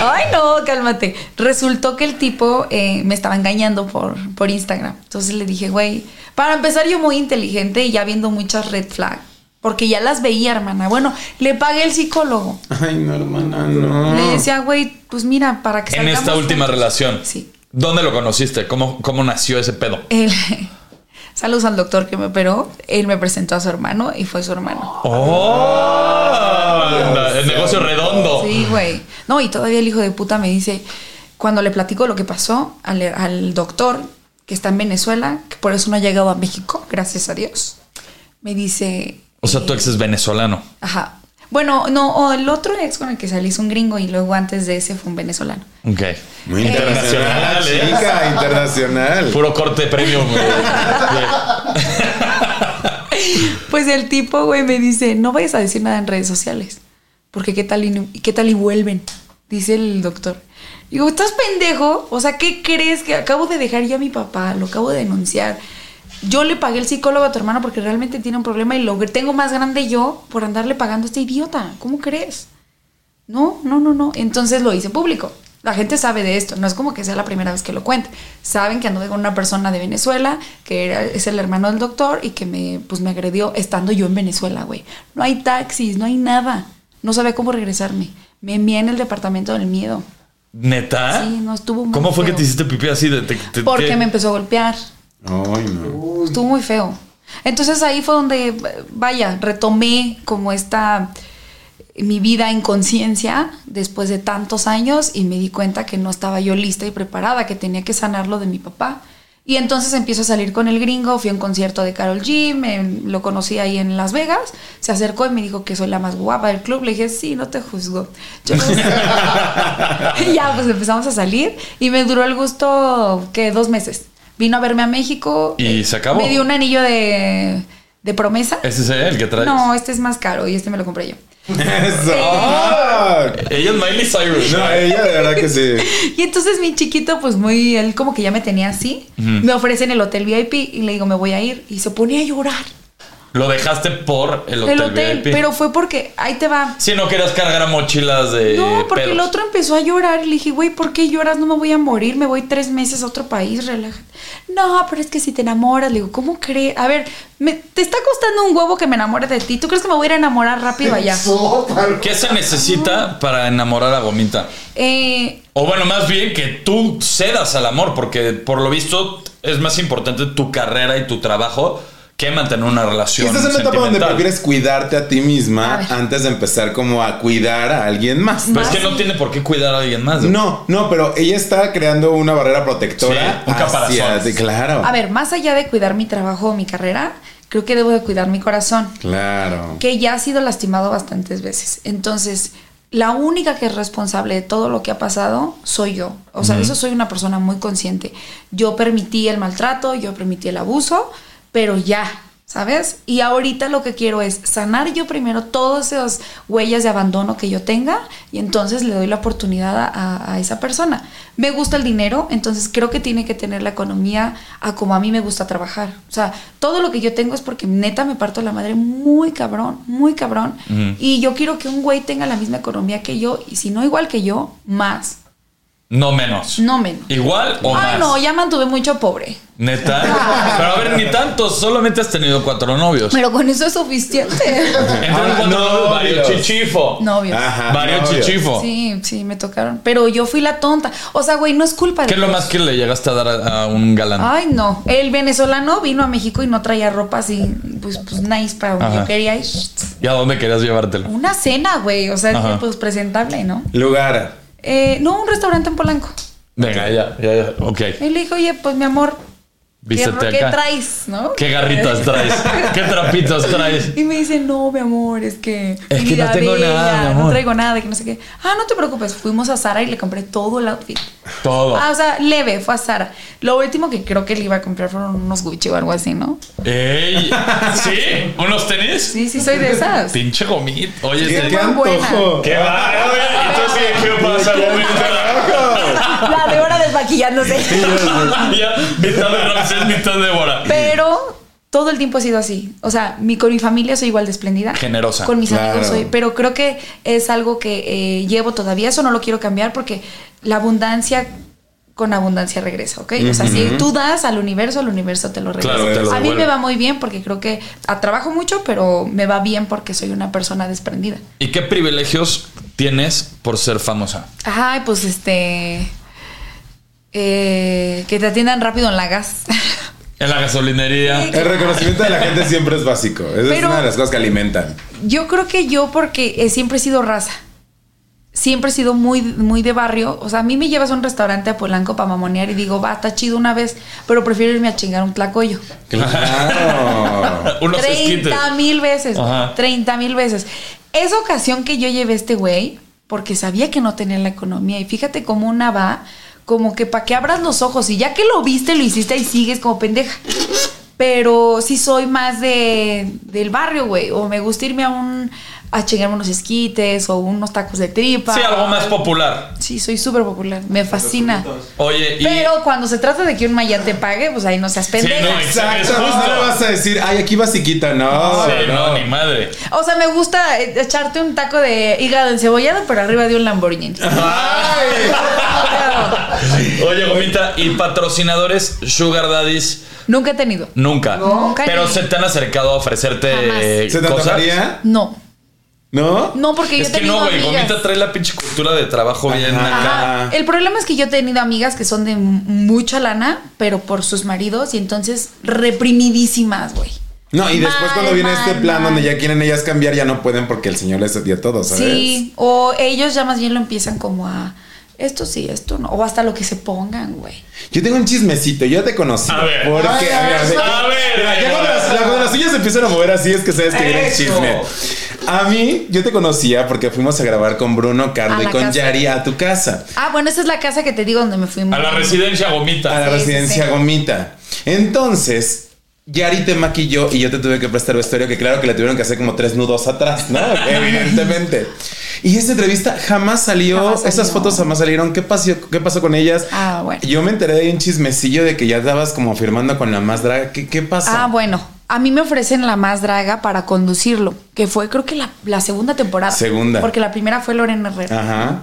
Ay, no, cálmate. Resultó que el tipo eh, me estaba engañando por, por Instagram. Entonces le dije, güey, para empezar yo muy inteligente y ya viendo muchas red flag. Porque ya las veía, hermana. Bueno, le pagué el psicólogo. Ay, no, hermana, no. Le decía, güey, pues mira, para que en esta última juntos". relación. Sí. ¿Dónde lo conociste? ¿Cómo, cómo nació ese pedo? Él, saludos al doctor que me operó. Él me presentó a su hermano y fue su hermano. ¡Oh! el negocio redondo. Sí, güey. No, y todavía el hijo de puta me dice, cuando le platico lo que pasó al, al doctor que está en Venezuela, que por eso no ha llegado a México, gracias a Dios, me dice... O sea, tu ex es venezolano. Ajá. Bueno, no, o el otro ex con el que salí es un gringo y luego antes de ese fue un venezolano. Ok. Muy Eh, internacional, internacional, ¿eh? chica, internacional. Puro corte premium. güey. Pues el tipo, güey, me dice, no vayas a decir nada en redes sociales, porque qué tal y, no- qué tal y vuelven, dice el doctor. Digo, ¿estás pendejo? O sea, ¿qué crees? Que acabo de dejar yo a mi papá, lo acabo de denunciar. Yo le pagué el psicólogo a tu hermano porque realmente tiene un problema y lo tengo más grande yo por andarle pagando a este idiota. ¿Cómo crees? No, no, no, no. Entonces lo hice público. La gente sabe de esto, no es como que sea la primera vez que lo cuente. Saben que anduve con una persona de Venezuela, que era, es el hermano del doctor y que me, pues, me agredió estando yo en Venezuela, güey. No hay taxis, no hay nada. No sabía cómo regresarme. Me envié en el departamento del miedo. ¿Neta? Sí, no, estuvo muy ¿Cómo fue que te hiciste pipí así? De, te- te- Porque qué? me empezó a golpear. Ay, no. Estuvo muy feo. Entonces ahí fue donde, vaya, retomé como esta mi vida en conciencia después de tantos años y me di cuenta que no estaba yo lista y preparada, que tenía que sanarlo de mi papá. Y entonces empiezo a salir con el gringo, fui a un concierto de Carol G, me- lo conocí ahí en Las Vegas, se acercó y me dijo que soy la más guapa del club, le dije, sí, no te juzgo. Yo no sé. y ya, pues empezamos a salir y me duró el gusto, que dos meses. Vino a verme a México. ¿Y eh, se acabó? Me dio un anillo de, de promesa. ¿Ese es el que traes? No, este es más caro y este me lo compré yo. Eso. Ella es Miley Cyrus. No, ella de verdad que sí. Y entonces mi chiquito, pues muy, él como que ya me tenía así. Me ofrecen el hotel VIP y le digo, me voy a ir. Y se pone a llorar. Lo dejaste por el hotel, el hotel. VIP. Pero fue porque, ahí te va. Si no querías cargar a mochilas de. No, porque el otro empezó a llorar y le dije, güey, ¿por qué lloras? No me voy a morir, me voy tres meses a otro país, relájate. No, pero es que si te enamoras, le digo, ¿cómo crees? A ver, me- te está costando un huevo que me enamore de ti. ¿Tú crees que me voy a ir a enamorar rápido allá? ¿Qué se necesita para enamorar a Gomita? Eh, O bueno, más bien que tú cedas al amor, porque por lo visto es más importante tu carrera y tu trabajo que mantener una Y relación estás en una etapa donde prefieres cuidarte a ti misma antes de empezar como a cuidar a alguien más. Pero es que no tiene por qué cuidar a alguien más. güey. No, no, pero ella está creando una barrera protectora. Sí, un caparazón. claro. a ver, más allá de cuidar mi trabajo o mi carrera, creo que debo de cuidar mi corazón. Claro. que ya ha sido lastimado bastantes veces. Entonces, la única que es responsable de todo lo que ha pasado soy yo. O sea, de eso soy una persona muy consciente. Yo permití el maltrato, yo permití el abuso, pero ya, ¿sabes? Y ahorita lo que quiero es sanar yo primero todas esas huellas de abandono que yo tenga y entonces le doy la oportunidad a, a esa persona. Me gusta el dinero, entonces creo que tiene que tener la economía a como a mí me gusta trabajar. O sea, todo lo que yo tengo es porque neta me parto la madre muy cabrón, muy cabrón. Y yo quiero que un güey tenga la misma economía que yo y si no igual que yo, más. No menos. No menos. ¿Igual o Ah, más? no, ya mantuve mucho pobre. Neta. Pero a ver, ni tantos. Solamente has tenido cuatro novios. Pero con eso es suficiente. Entonces, Ah, cuatro novios, Vario novios. Chichifo. Novios. Ajá. Vario novios. Chichifo. Sí, sí, me tocaron. Pero yo fui la tonta. O sea, güey, no es culpa de ¿Qué es lo más que le llegaste a dar a, a un galán? Ay, no. El venezolano vino a México y no traía ropa así, pues, pues nice para donde yo quería ir. ¿Y a dónde querías llevártelo? Una cena, güey. O sea, pues presentable, ¿no? Lugar. Eh, no, un restaurante en Polanco. Venga, ya, ya, ya. Ok. Y le dijo, oye, pues mi amor, ¿qué, Vístete ¿qué acá. traes? ¿no? ¿Qué garritas traes? ¿Qué trapitos traes? Y me dice, no, mi amor, es que. Es que vida no tengo nada, mi amor. No traigo nada, que no sé qué. Ah, no te preocupes. Fuimos a Sara y le compré todo el outfit. Todo. Ah, o sea, leve, fue a Sara. Lo último que creo que le iba a comprar fueron unos Gucci o algo así, ¿no? ¡Ey! ¿Sí? ¿Unos tenis? Sí, sí, soy de esas. Pinche gomito. Oye, ¿Qué, sí. qué antojo? ¿Qué va? Entonces, ¿qué pasa, gomito? La de hora desmaquillándose. ya, mitad de Ramsés, mitad de Bora. Pero todo el tiempo ha sido así. O sea, mi, con mi familia soy igual de espléndida. Generosa. Con mis Claro. amigos soy. Pero creo que es algo que eh, llevo todavía. Eso no lo quiero cambiar porque la abundancia con abundancia regresa, ¿ok? O sea, si tú das al universo, el universo te lo regresa. Claro, te lo a mí me va muy bien porque creo que ah, trabajo mucho, pero me va bien porque soy una persona desprendida. ¿Y qué privilegios tienes por ser famosa? Ay, pues este. eh, que te atiendan rápido en la gas. En la gasolinería. El reconocimiento de la gente siempre es básico. Esa es una de las cosas que alimentan. Yo creo que yo porque siempre he sido raza. Siempre he sido muy, muy de barrio. O sea, a mí me llevas a un restaurante a Polanco para mamonear y digo, va, está chido una vez, pero prefiero irme a chingar un tlacoyo. Claro. Unos esquites. 30 mil veces. Ajá. 30 mil veces. Esa ocasión que yo llevé a este güey, porque sabía que no tenía la economía. Y fíjate cómo una va, como que para que abras los ojos. Y ya que lo viste, lo hiciste y sigues como pendeja. Pero sí soy más de del barrio, güey. O me gusta irme a un a chingarme unos esquites o unos tacos de tripa. Sí, algo más popular. Sí, soy súper popular. Me fascina. Oye, y. Pero cuando se trata de que un mayán te pague, pues ahí no seas pendeja. no, Exacto. No le vas a decir, ay, aquí basiquita. No, Sí, no, no. ni madre. O sea, me gusta eh, echarte un taco de hígado encebollado, pero arriba de un Lamborghini. Oye, Gomita, ¿y patrocinadores Sugar Daddies? Nunca he tenido. Nunca. Nunca Pero se te han acercado a ofrecerte Jamás. eh, ¿Se te cosas. No. ¿No? No, porque yo Es he que tenido no, güey. amigas. Gomita trae la pinche cultura de trabajo bien acá. El problema es que yo he tenido amigas que son de mucha lana, pero por sus maridos y entonces reprimidísimas, güey. No, y después Mal, cuando viene mal, este plan mal. donde ya quieren ellas cambiar, ya no pueden porque el señor les dio todo, ¿sabes? Sí, o ellos ya más bien lo empiezan como a esto sí, esto no, o hasta lo que se pongan, güey. Yo tengo un chismecito, yo te conocí. A ver. Porque, a ver, a ver. a ver, ya cuando las, la- cuando las suyas empiezan a mover así es que sabes que viene el chisme. A mí, yo te conocía porque fuimos a grabar con Bruno, Carlos A y la con casa. Yari a tu casa. Ah, bueno, esa es la casa que te digo donde me fui. A la residencia A Gomita. la Sí, sí, residencia sí. Gomita. Entonces, Yari te maquilló y yo te tuve que prestar vestuario, que claro que le tuvieron que hacer como tres nudos atrás, ¿no? Evidentemente. Y esa entrevista jamás salió, Jamás salió. esas fotos jamás salieron. ¿Qué pasó, ¿Qué pasó con ellas? Ah, bueno. Yo me enteré de un chismecillo de que ya estabas como firmando con la más draga. ¿Qué, qué pasa? Ah, bueno. A mí me ofrecen la más draga para conducirlo, que fue creo que la, la segunda temporada. Segunda. Porque la primera fue Lorena Herrera. Ajá.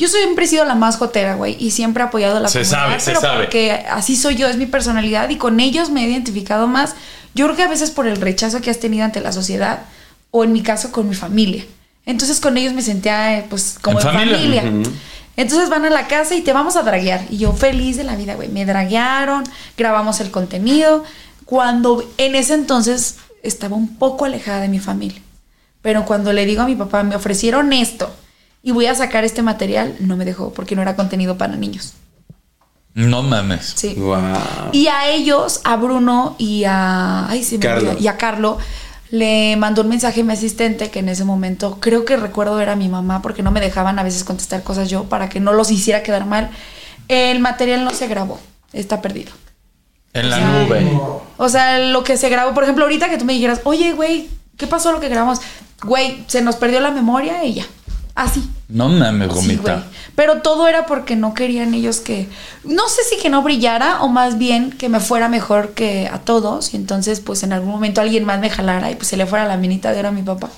Yo siempre he sido la más jotera, güey, y siempre he apoyado a la Se comunidad, sabe, se pero sabe. porque así soy yo, es mi personalidad y con ellos me he identificado más. Yo creo que a veces por el rechazo que has tenido ante la sociedad o en mi caso con mi familia. Entonces con ellos me sentía eh, pues como En familia. Entonces van a la casa y te vamos a draguear. Y yo feliz de la vida, güey. Me draguearon, grabamos el contenido. Cuando en ese entonces estaba un poco alejada de mi familia. Pero cuando le digo a mi papá, me ofrecieron esto y voy a sacar este material, no me dejó porque no era contenido para niños. No mames. Sí. Wow. Y a ellos, a Bruno y a. Ay, sí, me Carlo. olvida, Y a Carlo, le mandó un mensaje a mi asistente que en ese momento, creo que recuerdo era mi mamá, porque no me dejaban a veces contestar cosas yo para que no los hiciera quedar mal. El material no se grabó, está perdido. En la nube. O sea, lo que se grabó, por ejemplo, ahorita que tú me dijeras, oye, güey, ¿qué pasó lo que grabamos? Güey, se nos perdió la memoria y ya. Así. No mames, Sí, gomita. güey. Pero todo era porque no querían ellos que. No sé si que no brillara o más bien que me fuera mejor que a todos. Y entonces, pues en algún momento alguien más me jalara y pues se le fuera la minita de oro a mi papá.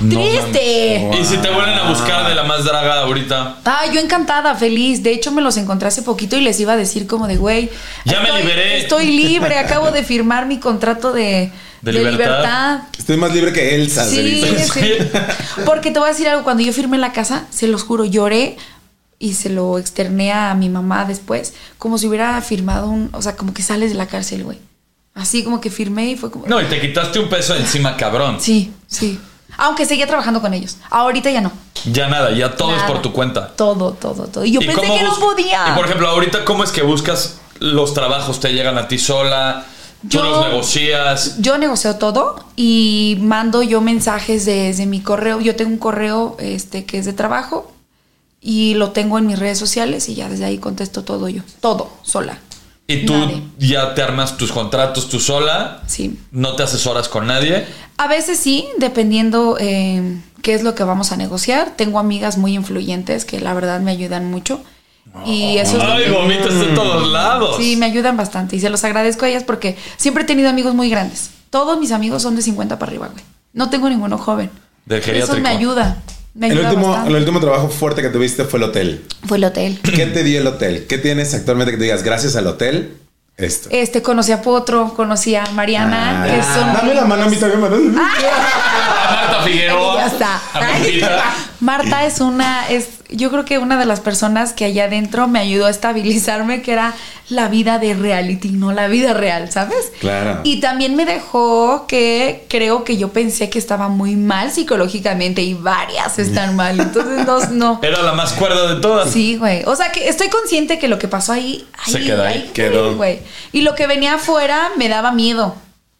No ¡Triste! Y si te vuelven a buscar de la más draga ahorita. Ah, yo encantada, feliz. De hecho, me los encontré hace poquito y les iba a decir como de, güey. Ya me liberé. Estoy libre, acabo de firmar mi contrato de, De de libertad. libertad. Estoy más libre que Elsa. Sí, dice. sí. Porque te voy a decir algo, cuando yo firmé la casa, se los juro, lloré y se lo externé a mi mamá después, como si hubiera firmado un, o sea, como que sales de la cárcel, güey. Así como que firmé y fue como... No, y te quitaste un peso encima, cabrón. Sí, sí. Aunque seguía trabajando con ellos. Ahorita ya no. Ya nada, ya todo es por tu cuenta. Todo, todo, todo. Y yo ¿Y pensé que no podía. Y por ejemplo, ahorita, ¿cómo es que buscas los trabajos? ¿Te llegan a ti sola? ¿Tú Yo- los negocias? Yo negocio todo y mando yo mensajes desde mi correo. Yo tengo un correo este, que es de trabajo y lo tengo en mis redes sociales y ya desde ahí contesto todo yo. Todo, sola. Y tú Nadie. ya te armas tus contratos tú sola. Sí. No te asesoras con nadie. A veces sí, dependiendo eh, qué es lo que vamos a negociar. Tengo amigas muy influyentes que la verdad me ayudan mucho. Y eso Ay, gomitas de todos lados. Sí, me ayudan bastante y se los agradezco a ellas porque siempre he tenido amigos muy grandes. Todos mis amigos son de 50 para arriba, güey. No tengo ninguno joven. Del Eso me ayuda. Me El ayuda último, bastante. el último trabajo fuerte que tuviste fue el hotel. Fue el hotel. ¿Qué te dio el hotel? ¿Qué tienes actualmente que te digas gracias al hotel? Esto. Este, conocí a Potro, conocí a Mariana, Ah, que son... Dame la mano a mí también, Mariana. A Marta Figueroa. Ya está. A Martita. Marta es una, es, yo creo que una de las personas que allá adentro me ayudó a estabilizarme, que era la vida de reality, no la vida real, ¿sabes? Claro. Y también me dejó que creo que yo pensé que estaba muy mal psicológicamente y varias están mal. Entonces, no, no. Era la más cuerda de todas. Sí, güey. O sea, que estoy consciente que lo que pasó ahí, Se queda ahí, quedó. güey. Y lo que venía afuera me daba miedo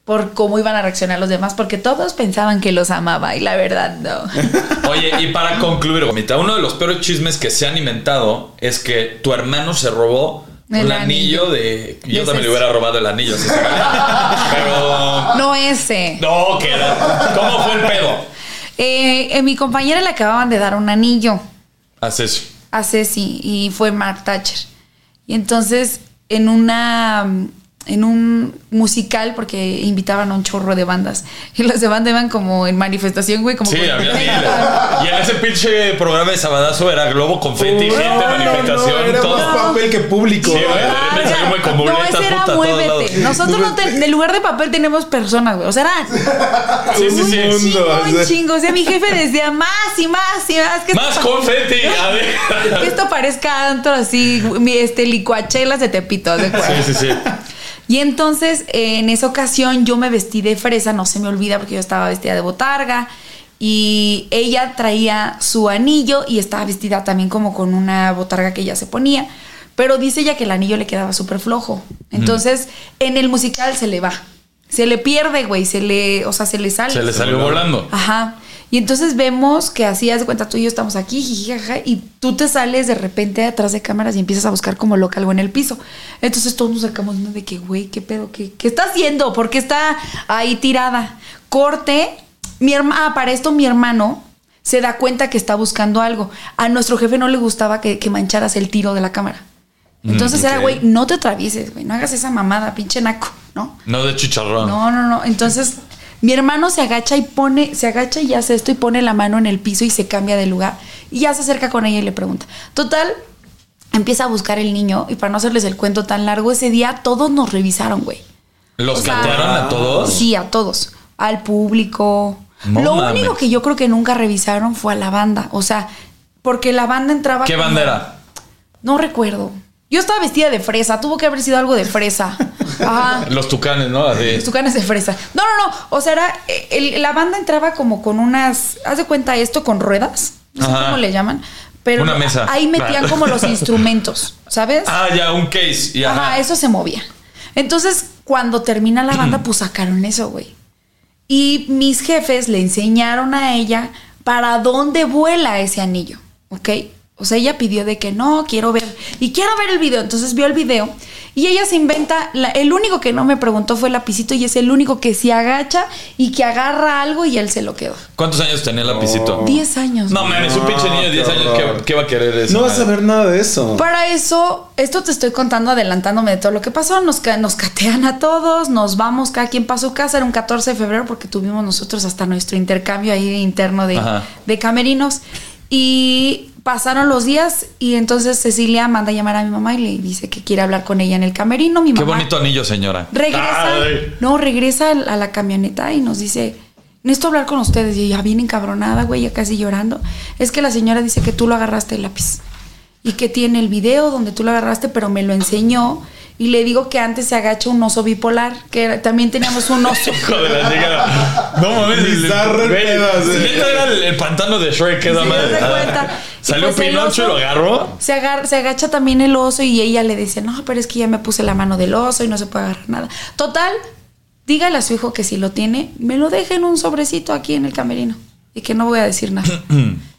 por cómo iban a reaccionar los demás, porque todos pensaban que los amaba y la verdad no. Oye, y para concluir, Gomita, uno de los peores chismes que se han inventado es que tu hermano se robó El un anillo, anillo. de. Yo también le hubiera robado el anillo, si se. Pero. No ese. No, que era. ¿Cómo fue el pedo? Eh, eh, mi compañera le acababan de dar un anillo Haz eso. a Ceci y fue Mark Thatcher. Y entonces en una en un musical porque invitaban a un chorro de bandas y las de banda iban como en manifestación, güey, como Sí, con- había miles. Y en ese pinche programa de Sabadazo era globo, confeti, gente, manifestación, era todo. más papel que público. Sí, güey. Ah, salió con no, ese era puta, muévete. Nosotros no ten- en lugar de papel tenemos personas, güey. O sea, era Sí, sí, sí. un chingo, un chingo. O sea, mi jefe decía más y más y más. Que Más confeti. A ver. Que esto parezca antro así, mi, este, licuachelas de Tepito. ¿de acuerdo? Sí, sí, sí. Y entonces, eh, en esa ocasión, yo me vestí de fresa, no se me olvida porque yo estaba vestida de botarga. Y ella traía su anillo y estaba vestida también como con una botarga que ella se ponía. Pero dice ella que el anillo le quedaba súper flojo. Entonces, en el musical se le va. Se le pierde, güey. Se le, o sea, se le sale. Se le salió volando. Ajá. Y entonces vemos que así, haz de cuenta, tú y yo estamos aquí, jiji, jaja, y tú te sales de repente detrás de cámaras y empiezas a buscar como loca algo en el piso. Entonces todos nos sacamos de que, güey, ¿qué pedo? ¿Qué, ¿Qué está haciendo? ¿Por qué está ahí tirada? Corte. Mi hermano, ah, para esto mi hermano se da cuenta que está buscando algo. A nuestro jefe no le gustaba que, que mancharas el tiro de la cámara. Entonces era, güey, no te atravieses, güey, no hagas esa mamada, pinche naco, ¿no? No de chicharrón. No, no, no. Entonces, mi hermano se agacha y pone, se agacha y hace esto y pone la mano en el piso y se cambia de lugar. Y ya se acerca con ella y le pregunta. Total, empieza a buscar el niño y para no hacerles el cuento tan largo, ese día todos nos revisaron, güey. ¿Los catearon a todos? Sí, a todos. Al público, No Lo mames. único que yo creo que nunca revisaron fue a la banda. O sea, porque la banda entraba. ¿Qué como- bandera? No recuerdo. Yo estaba vestida de fresa. Tuvo que haber sido algo de fresa. Ajá. Los tucanes, ¿no? Así. Los tucanes de fresa. No, no, no. O sea, era, el- la banda entraba como con unas. ¿Haz de cuenta esto con ruedas? No sé Ajá. cómo le llaman. Pero Una mesa. ahí metían Ah. como los instrumentos, ¿sabes? Ah, ya, un case. Y Ajá, ajá. eso se movía. Entonces, cuando termina la banda, pues sacaron eso, güey. Y mis jefes le enseñaron a ella para dónde vuela ese anillo, ¿ok? O sea, ella pidió de que no, quiero ver, y quiero ver el video. Entonces vio el video y ella se inventa, la- el único que no me preguntó fue el lapicito y es el único que se agacha y que agarra algo y él se lo quedó. ¿Cuántos años tenía el lapicito? 10 años. No mames, un pinche niño de 10 qué años. ¿qué, qué va a querer eso? No vas a ver nada de eso. Para eso, esto te estoy contando adelantándome de todo lo que pasó. Nos, nos catean a todos, nos vamos cada quien para su casa. Era un 14 de febrero porque tuvimos nosotros hasta nuestro intercambio ahí interno de, Ajá. de camerinos. Y pasaron los días y entonces Cecilia manda a llamar a mi mamá y le dice que quiere hablar con ella en el camerino. Mi Qué mamá bonito anillo, señora. regresa, Ay. no, regresa a la camioneta y nos dice, necesito hablar con ustedes. Y ella bien encabronada, güey, ya casi llorando. Es que la señora dice que tú lo agarraste el lápiz y que tiene el video donde tú lo agarraste, pero me lo enseñó. Y le digo que antes se agacha un oso bipolar, que era- también teníamos un oso. Hijo de la chica. No mames. Bizarro el era el, el pantano de Shrek, esa Sí, madre. cuenta. Salió pues Pinocho y lo agarró. Se, agar- se agacha también el oso y ella le dice, no, pero es que ya me puse la mano del oso y no se puede agarrar nada. Total, dígale a su hijo que si lo tiene, me lo deje en un sobrecito aquí en el camerino y que no voy a decir nada.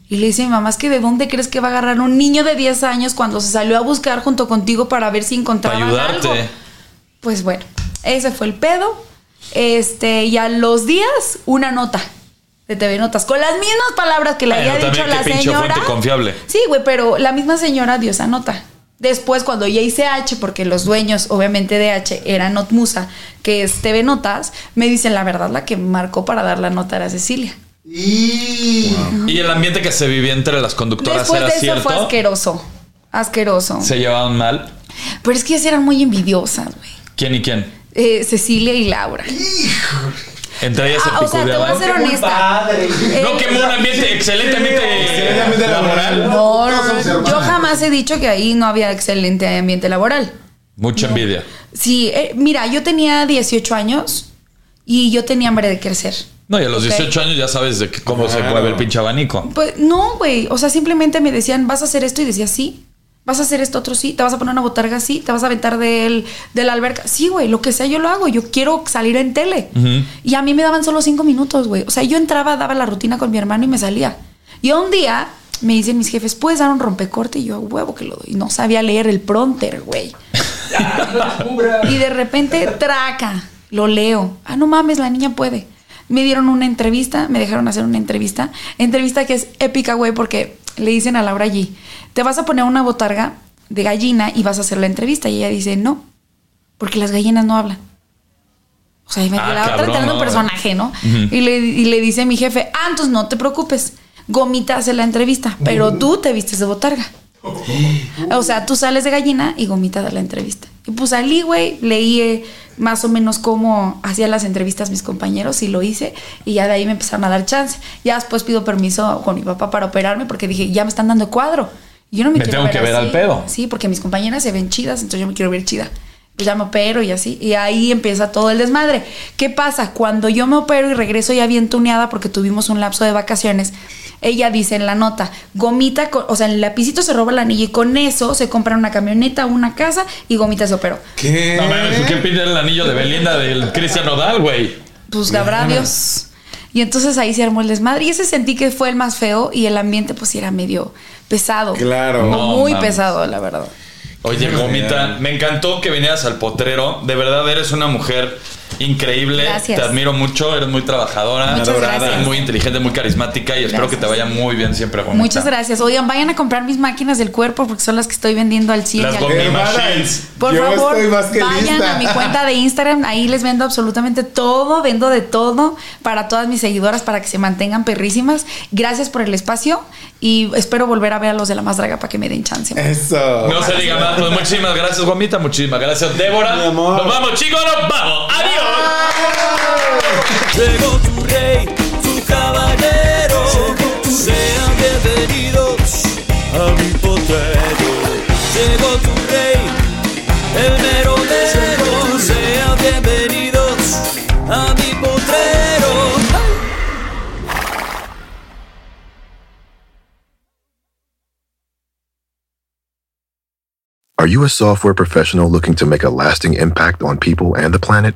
y le dice mi mamá, es que ¿de dónde crees que va a agarrar un niño de 10 años cuando se salió a buscar junto contigo para ver si encontraba ayudarte. algo? Pues bueno, ese fue el pedo. Este, y a los días, una nota de TV Notas, con las mismas palabras que le Bueno, había dicho también la señora. confiable. Sí, güey, pero la misma señora dio esa nota. Después, cuando ya hice H, porque los dueños, obviamente, de H eran Notmusa, que es TV Notas, me dicen la verdad, la que marcó para dar la nota era Cecilia. Y el ambiente que se vivía entre las conductoras Después era de eso cierto. fue asqueroso. Asqueroso. Se llevaban mal. Pero es que ellas eran muy envidiosas, güey. ¿Quién y quién? Eh, Cecilia y Laura. Entre ellas Ah, se o sea, te voy a ser honesta. Eh, No quemó un ambiente excelentemente excelentemente laboral. No, no, no, yo jamás he dicho que ahí no había excelente ambiente laboral. Mucha envidia. Sí, eh, mira, yo tenía 18 años y yo tenía hambre de crecer. No, y a los Ok. 18 años ya sabes de cómo se mueve el pinche abanico. Pues no, güey. O sea, simplemente me decían, vas a hacer esto y decía sí. Vas a hacer esto otro sí. Te vas a poner una botarga sí. Te vas a aventar del, de la alberca. Sí, güey. Lo que sea yo lo hago. Yo quiero salir en tele. Y a mí me daban solo cinco minutos, güey. O sea, yo entraba, daba la rutina con mi hermano y me salía. Y un día me dicen mis jefes, ¿puedes dar un rompecorte? Y yo, "A huevo que lo doy. Y no sabía leer el pronter, güey. y de repente, traca, lo leo. Ah, no mames, la niña puede. Me dieron una entrevista, me dejaron hacer una entrevista. Entrevista que es épica, güey, porque le dicen a Laura allí, te vas a poner una botarga de gallina y vas a hacer la entrevista. Y ella dice, no, porque las gallinas no hablan. O sea, y me Ah, la otra cabrón, entrando un no, personaje, ¿no? y, le, y le dice a mi jefe, ah, entonces no te preocupes, Gomita hace la entrevista, pero tú te vistes de botarga. O sea, tú sales de gallina y Gomita da la entrevista. Y pues salí, güey, leí eh, más o menos cómo hacían las entrevistas mis compañeros y lo hice. Y ya de ahí me empezaron a dar chance. Ya después pido permiso con mi papá para operarme porque dije, ya me están dando cuadro. Yo no me, Me quiero tengo que ver así. al pedo. Sí, porque mis compañeras se ven chidas, entonces yo me quiero ver chida. Pues ya me opero y así. Y ahí empieza todo el desmadre. ¿Qué pasa? Cuando yo me opero y regreso ya bien tuneada porque tuvimos un lapso de vacaciones, ella dice en la nota, Gomita, con- o sea, el lapicito se roba el anillo y con eso se compra una camioneta, una casa y Gomita se operó. ¿Qué? No mames, ¿qué pide el anillo de Belinda del Cristian Nodal, güey? Pues habrá Dios. Y entonces ahí se armó el desmadre. Y ese sentí que fue el más feo y el ambiente pues sí era medio pesado. Claro. No, muy mames. pesado, la verdad. Oye, Gomita, me encantó que vinieras al potrero. De verdad, eres una mujer increíble. Gracias. Te admiro mucho, eres muy trabajadora, muy inteligente, muy carismática y espero que te vaya muy bien siempre, Gomita. Muchas gracias. Oigan, vayan a comprar mis máquinas del cuerpo porque son las que estoy vendiendo al 100. y Las al- Machines. Por yo favor, estoy más que vayan lista. a mi cuenta de Instagram. Ahí les vendo absolutamente todo. Vendo de todo para todas mis seguidoras para que se mantengan perrísimas. Gracias por el espacio y espero volver a ver a los de la más draga para que me den chance. Eso. No se diga más. Pues muchísimas gracias, Gomita. Muchísimas gracias, Débora. Mi amor. Nos vamos, chicos. Nos vamos. Adiós. Llegó tu rey, su caballero. Sean bienvenidos a mi potrero. Llegó tu rey, el mero mero. Sean bienvenidos a mi potrero. Are you a software professional looking to make a lasting impact on people and the planet?